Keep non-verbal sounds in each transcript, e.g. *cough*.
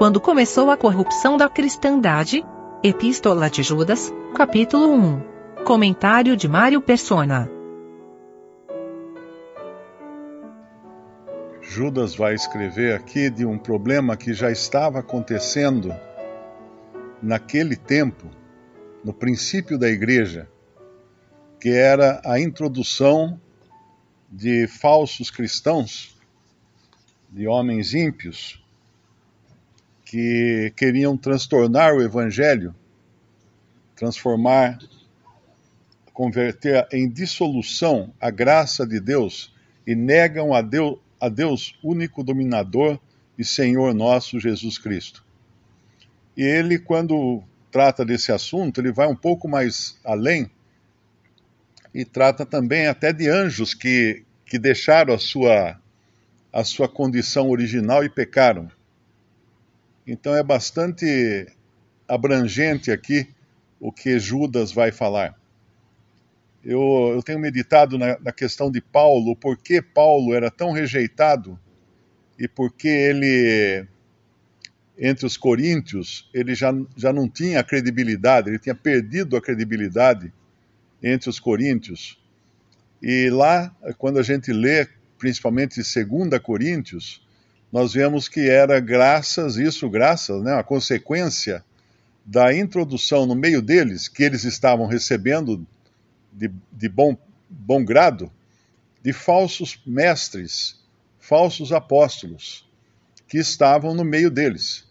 quando começou a corrupção da cristandade? Epístola de Judas, capítulo 1. Comentário de Mário Persona. Judas vai escrever aqui de um problema que já estava acontecendo naquele tempo, no princípio da igreja, que era a introdução de falsos cristãos, de homens ímpios, que queriam transtornar o evangelho, transformar, converter em dissolução a graça de Deus e negam a Deus, a Deus único dominador e Senhor nosso Jesus Cristo. E ele, quando trata desse assunto, ele vai um pouco mais além e trata também até de anjos que, que deixaram a sua, a sua condição original e pecaram. Então é bastante abrangente aqui o que Judas vai falar. Eu, eu tenho meditado na, na, questão de Paulo, por que Paulo era tão rejeitado e por que ele, entre os coríntios, ele já, já não tinha credibilidade, ele tinha perdido a credibilidade entre os coríntios. E lá, quando a gente lê, principalmente 2 Coríntios, nós vemos que era graças, isso graças, né, a consequência da introdução no meio deles, que eles estavam recebendo de, de bom, bom grado, de falsos mestres, falsos apóstolos, que estavam no meio deles.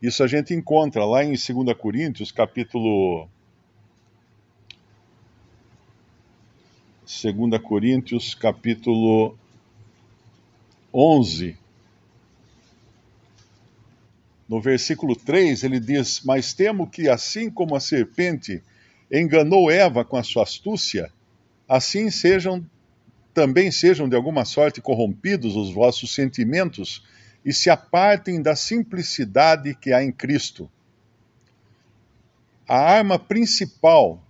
Isso a gente encontra lá em 2 Coríntios, capítulo. 2 Coríntios, capítulo 11, no versículo 3, ele diz: Mas temo que, assim como a serpente enganou Eva com a sua astúcia, assim sejam também sejam de alguma sorte corrompidos os vossos sentimentos e se apartem da simplicidade que há em Cristo. A arma principal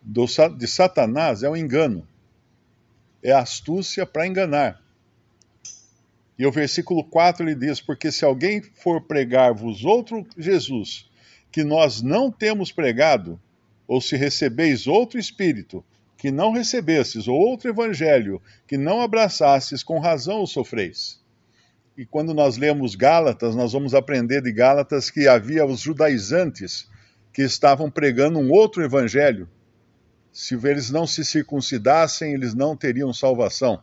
do, de Satanás é o engano, é a astúcia para enganar. E o versículo 4 ele diz: Porque se alguém for pregar-vos outro Jesus, que nós não temos pregado, ou se recebeis outro Espírito, que não recebestes, ou outro Evangelho, que não abraçastes, com razão o sofreis. E quando nós lemos Gálatas, nós vamos aprender de Gálatas que havia os judaizantes que estavam pregando um outro Evangelho. Se eles não se circuncidassem, eles não teriam salvação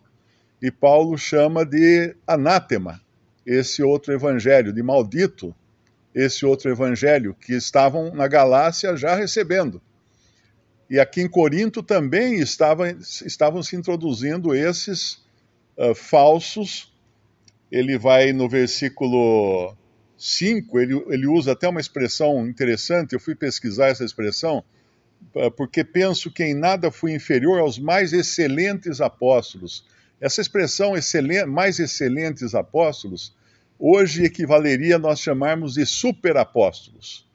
e Paulo chama de anátema esse outro evangelho, de maldito esse outro evangelho que estavam na Galácia já recebendo. E aqui em Corinto também estavam, estavam se introduzindo esses uh, falsos. Ele vai no versículo 5, ele, ele usa até uma expressão interessante, eu fui pesquisar essa expressão, porque penso que em nada fui inferior aos mais excelentes apóstolos essa expressão mais excelentes apóstolos, hoje equivaleria a nós chamarmos de superapóstolos.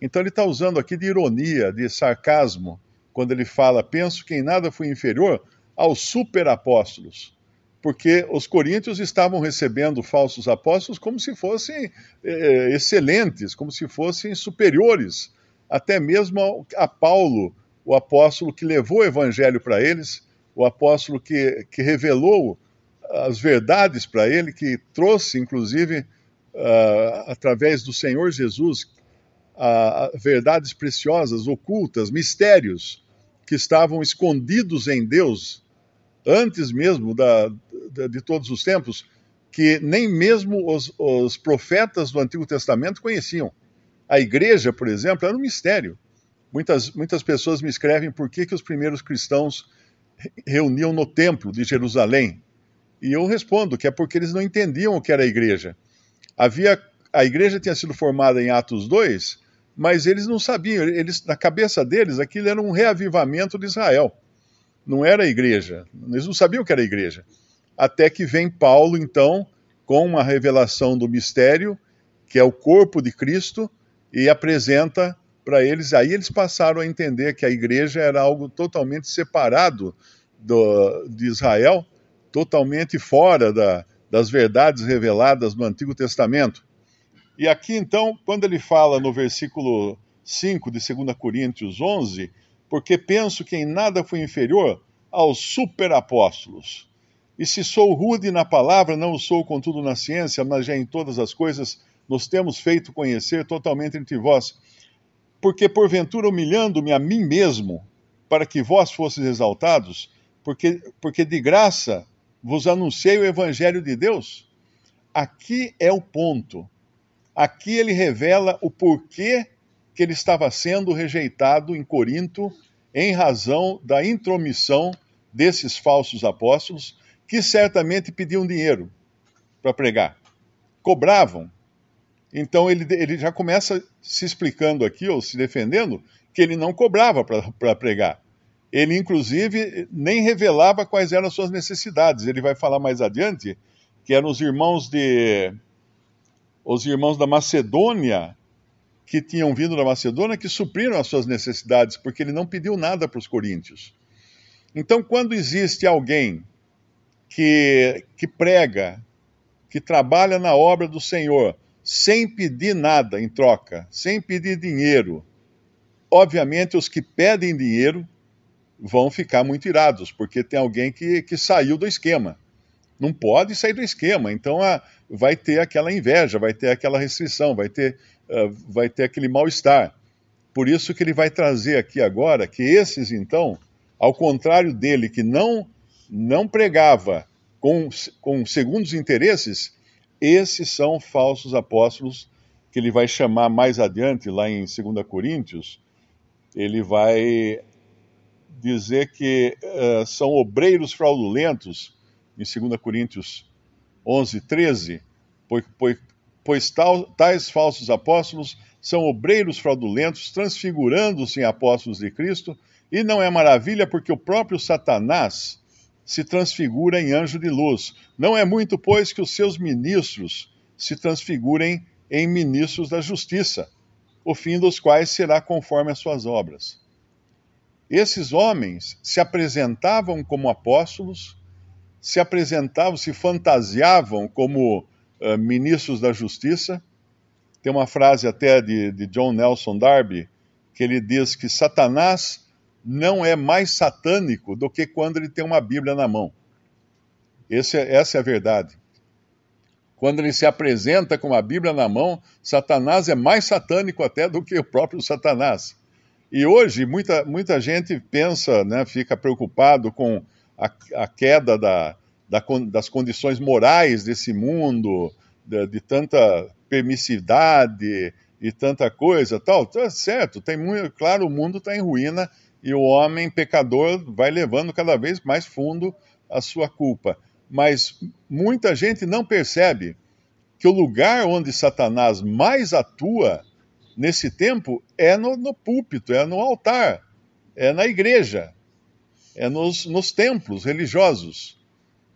Então ele está usando aqui de ironia, de sarcasmo, quando ele fala: penso que em nada fui inferior aos superapóstolos. Porque os coríntios estavam recebendo falsos apóstolos como se fossem eh, excelentes, como se fossem superiores, até mesmo a Paulo, o apóstolo que levou o evangelho para eles o apóstolo que, que revelou as verdades para ele, que trouxe, inclusive, uh, através do Senhor Jesus, uh, verdades preciosas, ocultas, mistérios que estavam escondidos em Deus antes mesmo da, da, de todos os tempos, que nem mesmo os, os profetas do Antigo Testamento conheciam. A igreja, por exemplo, era um mistério. Muitas, muitas pessoas me escrevem por que, que os primeiros cristãos reuniam no templo de Jerusalém. E eu respondo que é porque eles não entendiam o que era a igreja. Havia a igreja tinha sido formada em Atos 2, mas eles não sabiam, eles na cabeça deles aquilo era um reavivamento de Israel. Não era a igreja. Eles não sabiam o que era a igreja. Até que vem Paulo então com uma revelação do mistério, que é o corpo de Cristo, e apresenta para eles, aí eles passaram a entender que a igreja era algo totalmente separado do, de Israel, totalmente fora da, das verdades reveladas no Antigo Testamento. E aqui então, quando ele fala no versículo 5 de 2 Coríntios 11, porque penso que em nada fui inferior aos superapóstolos. E se sou rude na palavra, não sou contudo na ciência, mas já em todas as coisas nos temos feito conhecer totalmente entre vós. Porque porventura humilhando-me a mim mesmo, para que vós fosseis exaltados, porque, porque de graça vos anunciei o evangelho de Deus. Aqui é o ponto. Aqui ele revela o porquê que ele estava sendo rejeitado em Corinto em razão da intromissão desses falsos apóstolos, que certamente pediam dinheiro para pregar. Cobravam. Então ele, ele já começa se explicando aqui, ou se defendendo, que ele não cobrava para pregar. Ele, inclusive, nem revelava quais eram as suas necessidades. Ele vai falar mais adiante que eram os irmãos de. Os irmãos da Macedônia que tinham vindo da Macedônia que supriram as suas necessidades, porque ele não pediu nada para os coríntios. Então, quando existe alguém que, que prega, que trabalha na obra do Senhor, sem pedir nada em troca, sem pedir dinheiro, obviamente os que pedem dinheiro vão ficar muito irados, porque tem alguém que, que saiu do esquema. Não pode sair do esquema, então a, vai ter aquela inveja, vai ter aquela restrição, vai ter uh, vai ter aquele mal-estar. Por isso que ele vai trazer aqui agora que esses, então, ao contrário dele, que não, não pregava com, com segundos interesses, esses são falsos apóstolos que ele vai chamar mais adiante, lá em 2 Coríntios, ele vai dizer que uh, são obreiros fraudulentos, em 2 Coríntios 11, 13, pois, pois, pois tal, tais falsos apóstolos são obreiros fraudulentos, transfigurando-se em apóstolos de Cristo, e não é maravilha porque o próprio Satanás se transfigura em anjo de luz. Não é muito, pois, que os seus ministros se transfigurem em ministros da justiça, o fim dos quais será conforme as suas obras. Esses homens se apresentavam como apóstolos, se apresentavam, se fantasiavam como uh, ministros da justiça. Tem uma frase até de, de John Nelson Darby que ele diz que Satanás não é mais satânico do que quando ele tem uma Bíblia na mão. Esse, é, essa é a verdade. Quando ele se apresenta com a Bíblia na mão, Satanás é mais satânico até do que o próprio Satanás. E hoje muita, muita gente pensa, né, fica preocupado com a, a queda da, da, das condições morais desse mundo, de, de, tanta permissividade e tanta coisa, tal, tá certo, tem muito, claro, o mundo está em ruína e o homem pecador vai levando cada vez mais fundo a sua culpa. Mas muita gente não percebe que o lugar onde Satanás mais atua nesse tempo é no, no púlpito, é no altar, é na igreja, é nos, nos templos religiosos.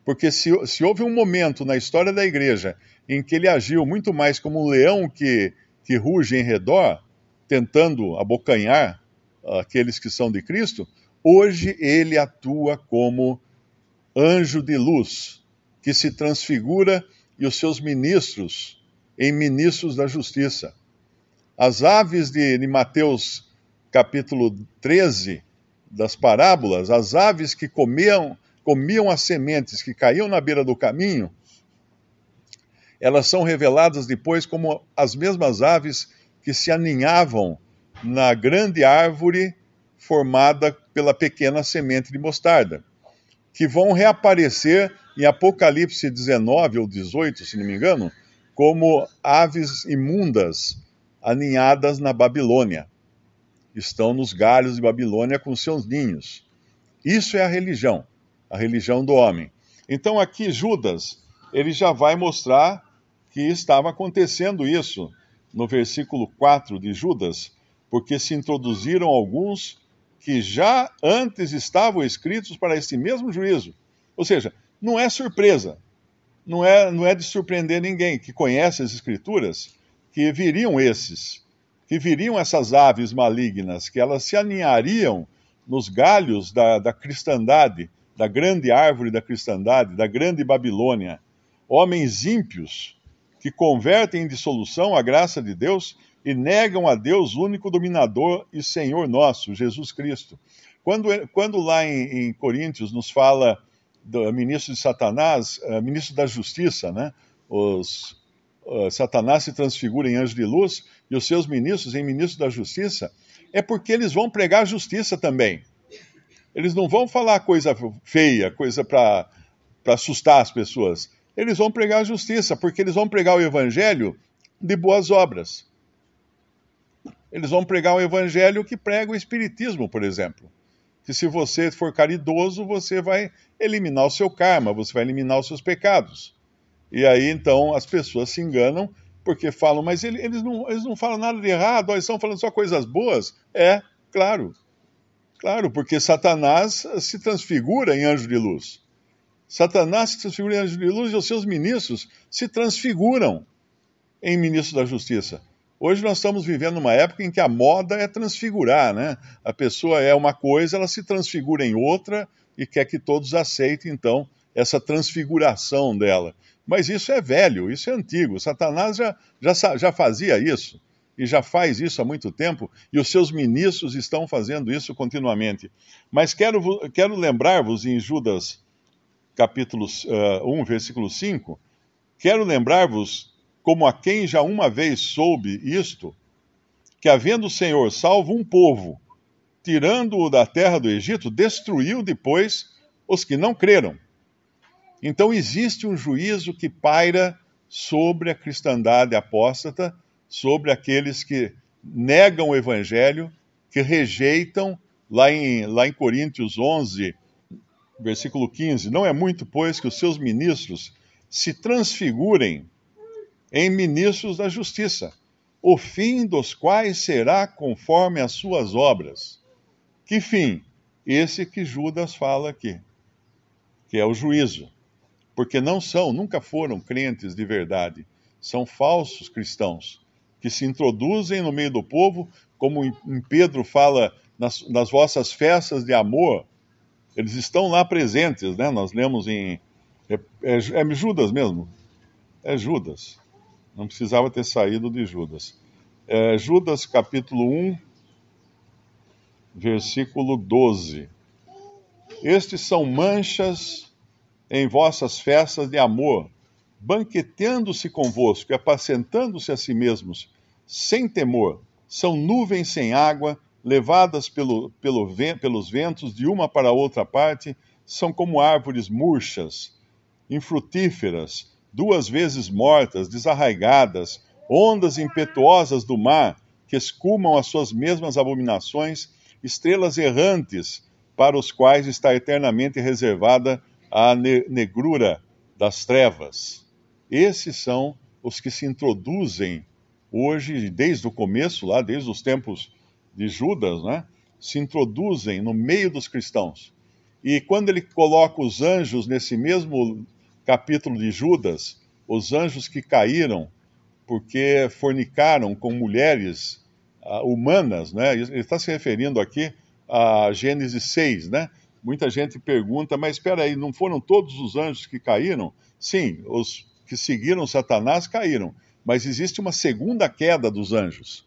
Porque se, se houve um momento na história da igreja em que ele agiu muito mais como um leão que, que ruge em redor, tentando abocanhar aqueles que são de Cristo, hoje ele atua como anjo de luz, que se transfigura e os seus ministros em ministros da justiça. As aves de, de Mateus capítulo 13, das parábolas, as aves que comiam, comiam as sementes que caíam na beira do caminho, elas são reveladas depois como as mesmas aves que se aninhavam na grande árvore formada pela pequena semente de mostarda, que vão reaparecer em Apocalipse 19 ou 18, se não me engano, como aves imundas aninhadas na Babilônia. Estão nos galhos de Babilônia com seus ninhos. Isso é a religião, a religião do homem. Então aqui Judas, ele já vai mostrar que estava acontecendo isso no versículo 4 de Judas, porque se introduziram alguns que já antes estavam escritos para esse mesmo juízo. Ou seja, não é surpresa, não é, não é de surpreender ninguém que conhece as Escrituras que viriam esses, que viriam essas aves malignas, que elas se aninhariam nos galhos da, da cristandade, da grande árvore da cristandade, da grande Babilônia. Homens ímpios que convertem em dissolução a graça de Deus e negam a Deus, único dominador e Senhor nosso, Jesus Cristo. Quando, quando lá em, em Coríntios nos fala do ministro de Satanás, uh, ministro da Justiça, né? Os, uh, Satanás se transfigura em anjo de luz e os seus ministros em ministros da Justiça, é porque eles vão pregar justiça também. Eles não vão falar coisa feia, coisa para assustar as pessoas. Eles vão pregar justiça, porque eles vão pregar o evangelho de boas obras. Eles vão pregar o evangelho que prega o espiritismo, por exemplo. Que se você for caridoso, você vai eliminar o seu karma, você vai eliminar os seus pecados. E aí então as pessoas se enganam porque falam, mas eles não, eles não falam nada de errado, eles estão falando só coisas boas. É, claro. Claro, porque Satanás se transfigura em anjo de luz. Satanás se transfigura em anjo de luz e os seus ministros se transfiguram em ministros da justiça. Hoje nós estamos vivendo uma época em que a moda é transfigurar, né? A pessoa é uma coisa, ela se transfigura em outra e quer que todos aceitem, então, essa transfiguração dela. Mas isso é velho, isso é antigo. Satanás já, já, já fazia isso e já faz isso há muito tempo, e os seus ministros estão fazendo isso continuamente. Mas quero, quero lembrar-vos em Judas capítulo uh, 1, versículo 5, quero lembrar-vos como a quem já uma vez soube isto, que havendo o Senhor salvo um povo, tirando-o da terra do Egito, destruiu depois os que não creram. Então existe um juízo que paira sobre a cristandade apóstata, sobre aqueles que negam o evangelho, que rejeitam, lá em, lá em Coríntios 11, versículo 15: Não é muito, pois, que os seus ministros se transfigurem em ministros da justiça, o fim dos quais será conforme as suas obras. Que fim? Esse que Judas fala aqui, que é o juízo. Porque não são, nunca foram crentes de verdade, são falsos cristãos que se introduzem no meio do povo, como em Pedro fala nas, nas vossas festas de amor, eles estão lá presentes, né? Nós lemos em. É, é, é, Judas mesmo? É Judas. Não precisava ter saído de Judas. É Judas capítulo 1, versículo 12. Estes são manchas em vossas festas de amor, banqueteando-se convosco e apacentando-se a si mesmos, sem temor. São nuvens sem água, levadas pelo, pelo, pelos ventos de uma para outra parte, são como árvores murchas, infrutíferas, duas vezes mortas, desarraigadas, ondas impetuosas do mar, que escumam as suas mesmas abominações, estrelas errantes, para os quais está eternamente reservada a negrura das trevas. Esses são os que se introduzem hoje, desde o começo, lá, desde os tempos de Judas, né, se introduzem no meio dos cristãos. E quando ele coloca os anjos nesse mesmo capítulo de Judas, os anjos que caíram porque fornicaram com mulheres uh, humanas, né? Ele está se referindo aqui a Gênesis 6, né? Muita gente pergunta, mas espera aí, não foram todos os anjos que caíram? Sim, os que seguiram Satanás caíram, mas existe uma segunda queda dos anjos,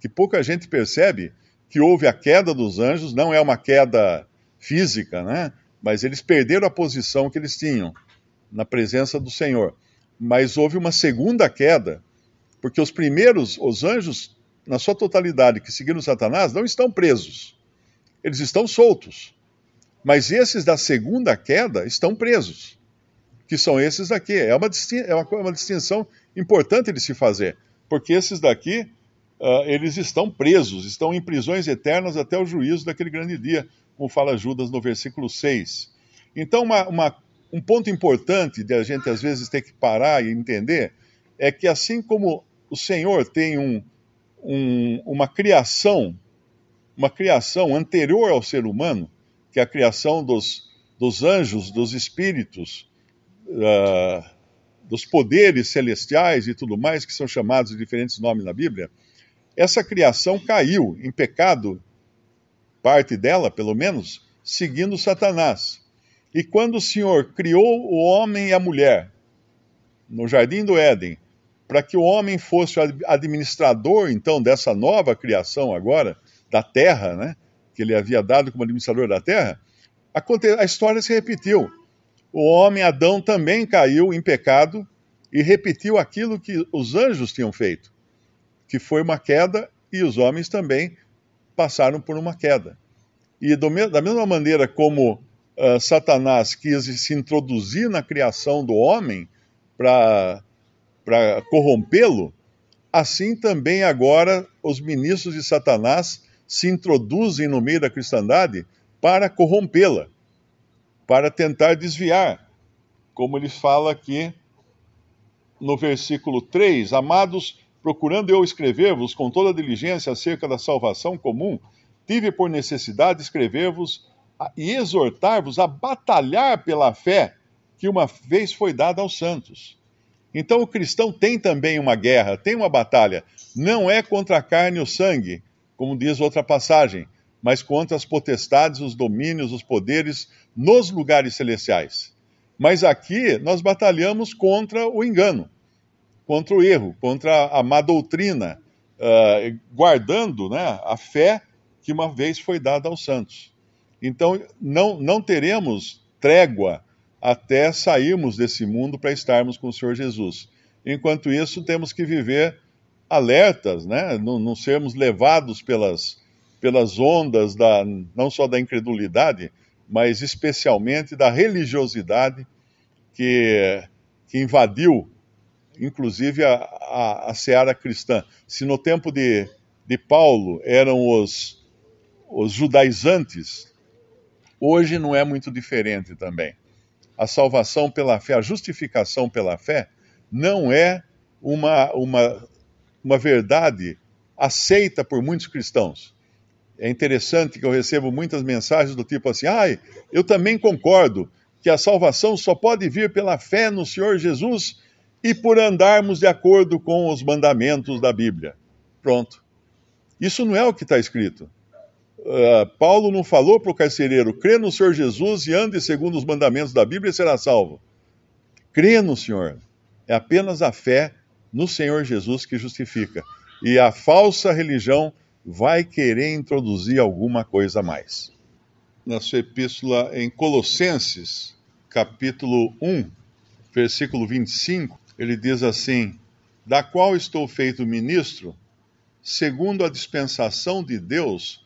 que pouca gente percebe que houve a queda dos anjos, não é uma queda física, né? Mas eles perderam a posição que eles tinham na presença do Senhor. Mas houve uma segunda queda, porque os primeiros, os anjos, na sua totalidade, que seguiram Satanás, não estão presos. Eles estão soltos. Mas esses da segunda queda estão presos que são esses daqui. É uma, é uma, uma distinção importante de se fazer, porque esses daqui, uh, eles estão presos, estão em prisões eternas até o juízo daquele grande dia, como fala Judas no versículo 6. Então, uma, uma, um ponto importante de a gente às vezes ter que parar e entender é que assim como o Senhor tem um, um, uma criação, uma criação anterior ao ser humano, que é a criação dos, dos anjos, dos espíritos, uh, dos poderes celestiais e tudo mais, que são chamados de diferentes nomes na Bíblia, essa criação caiu em pecado, parte dela, pelo menos, seguindo Satanás. E quando o Senhor criou o homem e a mulher no jardim do Éden, para que o homem fosse administrador, então, dessa nova criação agora, da terra, né? Que ele havia dado como administrador da terra, a história se repetiu. O homem Adão também caiu em pecado e repetiu aquilo que os anjos tinham feito, que foi uma queda, e os homens também passaram por uma queda. E do, da mesma maneira como uh, Satanás quis se introduzir na criação do homem para corrompê-lo, assim também agora os ministros de Satanás se introduzem no meio da cristandade para corrompê-la, para tentar desviar. Como ele fala aqui no versículo 3: Amados, procurando eu escrever-vos com toda diligência acerca da salvação comum, tive por necessidade escrever-vos e exortar-vos a batalhar pela fé que uma vez foi dada aos santos. Então o cristão tem também uma guerra, tem uma batalha. Não é contra a carne e o sangue, como diz outra passagem, mas contra as potestades, os domínios, os poderes nos lugares celestiais. Mas aqui nós batalhamos contra o engano, contra o erro, contra a má doutrina, uh, guardando né, a fé que uma vez foi dada aos santos. Então, não, não teremos trégua até sairmos desse mundo para estarmos com o Senhor Jesus. Enquanto isso, temos que viver alertas, né? não, não sermos levados pelas, pelas ondas da, não só da incredulidade, mas especialmente da religiosidade que, que invadiu, inclusive, a, a, a seara cristã. Se no tempo de, de Paulo eram os, os judaizantes, hoje não é muito diferente também. A salvação pela fé, a justificação pela fé, não é uma, uma, uma verdade aceita por muitos cristãos. É interessante que eu recebo muitas mensagens do tipo assim: ai, eu também concordo que a salvação só pode vir pela fé no Senhor Jesus e por andarmos de acordo com os mandamentos da Bíblia. Pronto. Isso não é o que está escrito. Uh, Paulo não falou para o carcereiro: crê no Senhor Jesus e ande segundo os mandamentos da Bíblia e será salvo. Crê no Senhor. É apenas a fé no Senhor Jesus que justifica. E a falsa religião vai querer introduzir alguma coisa a mais. Na sua epístola em Colossenses, capítulo 1, versículo 25, ele diz assim: Da qual estou feito ministro, segundo a dispensação de Deus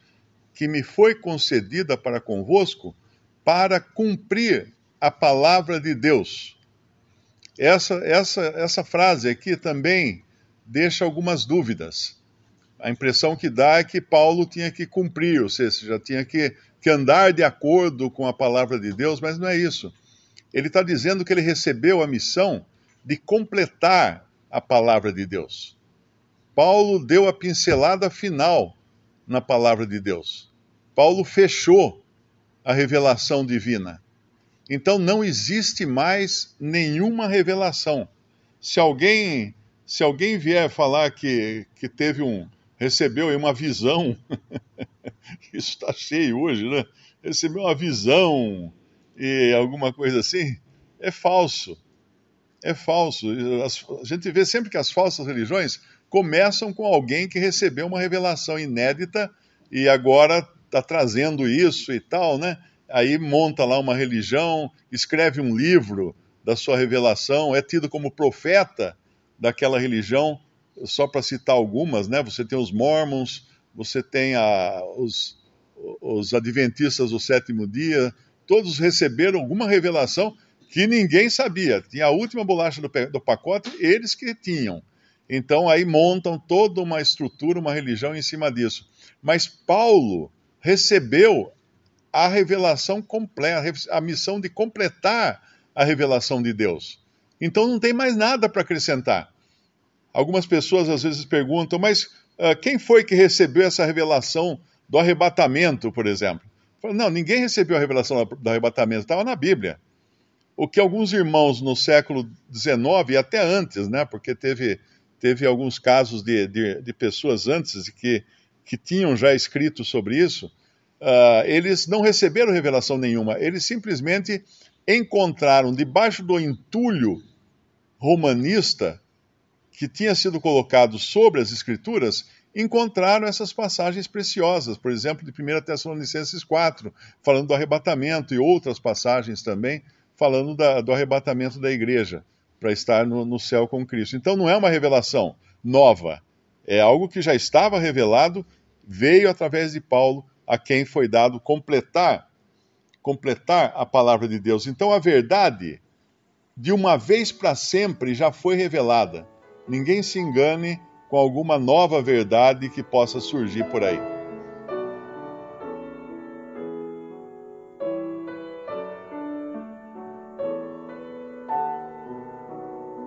que me foi concedida para convosco, para cumprir a palavra de Deus. Essa, essa, essa frase aqui também deixa algumas dúvidas. A impressão que dá é que Paulo tinha que cumprir, ou seja, já tinha que, que andar de acordo com a palavra de Deus, mas não é isso. Ele está dizendo que ele recebeu a missão de completar a palavra de Deus. Paulo deu a pincelada final na palavra de Deus. Paulo fechou a revelação divina. Então não existe mais nenhuma revelação. Se alguém, se alguém vier falar que, que teve um recebeu uma visão, *laughs* isso está cheio hoje, né? Recebeu uma visão e alguma coisa assim, é falso. É falso. A gente vê sempre que as falsas religiões começam com alguém que recebeu uma revelação inédita e agora está trazendo isso e tal, né? Aí monta lá uma religião, escreve um livro da sua revelação, é tido como profeta daquela religião, só para citar algumas, né? Você tem os mormons, você tem a, os, os adventistas do sétimo dia, todos receberam alguma revelação que ninguém sabia. Tinha a última bolacha do, do pacote, eles que tinham. Então aí montam toda uma estrutura, uma religião em cima disso. Mas Paulo recebeu a revelação completa, a missão de completar a revelação de Deus. Então não tem mais nada para acrescentar. Algumas pessoas às vezes perguntam, mas uh, quem foi que recebeu essa revelação do arrebatamento, por exemplo? Não, ninguém recebeu a revelação do arrebatamento, estava na Bíblia. O que alguns irmãos no século XIX e até antes, né, porque teve teve alguns casos de, de, de pessoas antes que, que tinham já escrito sobre isso, uh, eles não receberam revelação nenhuma, eles simplesmente encontraram debaixo do entulho romanista que tinha sido colocado sobre as Escrituras encontraram essas passagens preciosas, por exemplo, de 1 Tessalonicenses 4, falando do arrebatamento, e outras passagens também, falando da, do arrebatamento da igreja, para estar no, no céu com Cristo. Então não é uma revelação nova, é algo que já estava revelado, veio através de Paulo, a quem foi dado completar completar a palavra de Deus. Então a verdade, de uma vez para sempre, já foi revelada. Ninguém se engane com alguma nova verdade que possa surgir por aí.